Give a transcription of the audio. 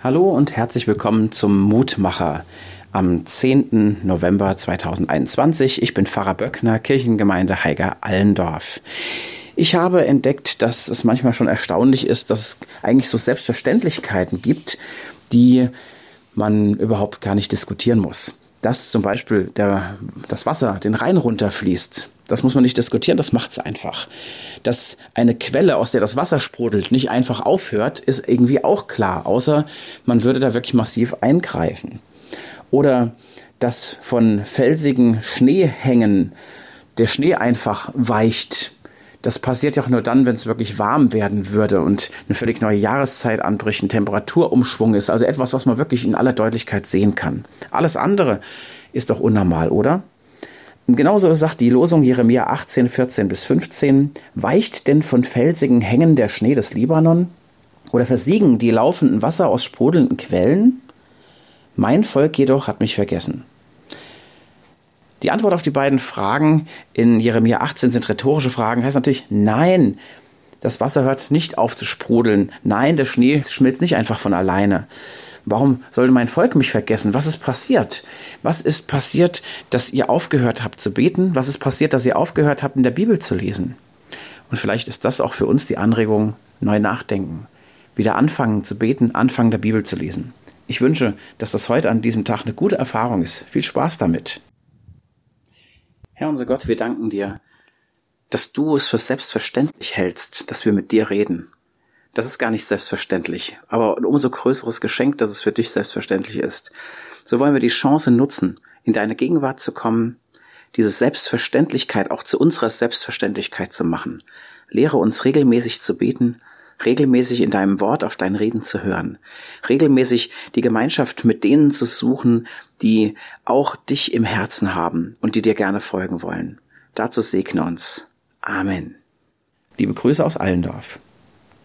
Hallo und herzlich willkommen zum Mutmacher am 10. November 2021. Ich bin Pfarrer Böckner, Kirchengemeinde Heiger Allendorf. Ich habe entdeckt, dass es manchmal schon erstaunlich ist, dass es eigentlich so Selbstverständlichkeiten gibt, die man überhaupt gar nicht diskutieren muss. Dass zum Beispiel der, das Wasser den Rhein runterfließt, das muss man nicht diskutieren, das macht's einfach. Dass eine Quelle, aus der das Wasser sprudelt, nicht einfach aufhört, ist irgendwie auch klar, außer man würde da wirklich massiv eingreifen. Oder dass von felsigen Schneehängen der Schnee einfach weicht. Das passiert ja auch nur dann, wenn es wirklich warm werden würde und eine völlig neue Jahreszeit anbricht, ein Temperaturumschwung ist, also etwas, was man wirklich in aller Deutlichkeit sehen kann. Alles andere ist doch unnormal, oder? Genauso sagt die Losung Jeremia 18, 14 bis 15, weicht denn von felsigen Hängen der Schnee des Libanon? Oder versiegen die laufenden Wasser aus sprudelnden Quellen? Mein Volk jedoch hat mich vergessen. Die Antwort auf die beiden Fragen in Jeremia 18 sind rhetorische Fragen, heißt natürlich nein. Das Wasser hört nicht auf zu sprudeln. Nein, der Schnee schmilzt nicht einfach von alleine. Warum sollte mein Volk mich vergessen? Was ist passiert? Was ist passiert, dass ihr aufgehört habt zu beten? Was ist passiert, dass ihr aufgehört habt, in der Bibel zu lesen? Und vielleicht ist das auch für uns die Anregung, neu nachdenken. Wieder anfangen zu beten, anfangen der Bibel zu lesen. Ich wünsche, dass das heute an diesem Tag eine gute Erfahrung ist. Viel Spaß damit. Herr unser Gott, wir danken dir, dass du es für selbstverständlich hältst, dass wir mit dir reden. Das ist gar nicht selbstverständlich, aber ein umso größeres Geschenk, dass es für dich selbstverständlich ist. So wollen wir die Chance nutzen, in deine Gegenwart zu kommen, diese Selbstverständlichkeit auch zu unserer Selbstverständlichkeit zu machen. Lehre uns regelmäßig zu beten, regelmäßig in deinem Wort auf dein Reden zu hören, regelmäßig die Gemeinschaft mit denen zu suchen, die auch dich im Herzen haben und die dir gerne folgen wollen. Dazu segne uns. Amen. Liebe Grüße aus Allendorf.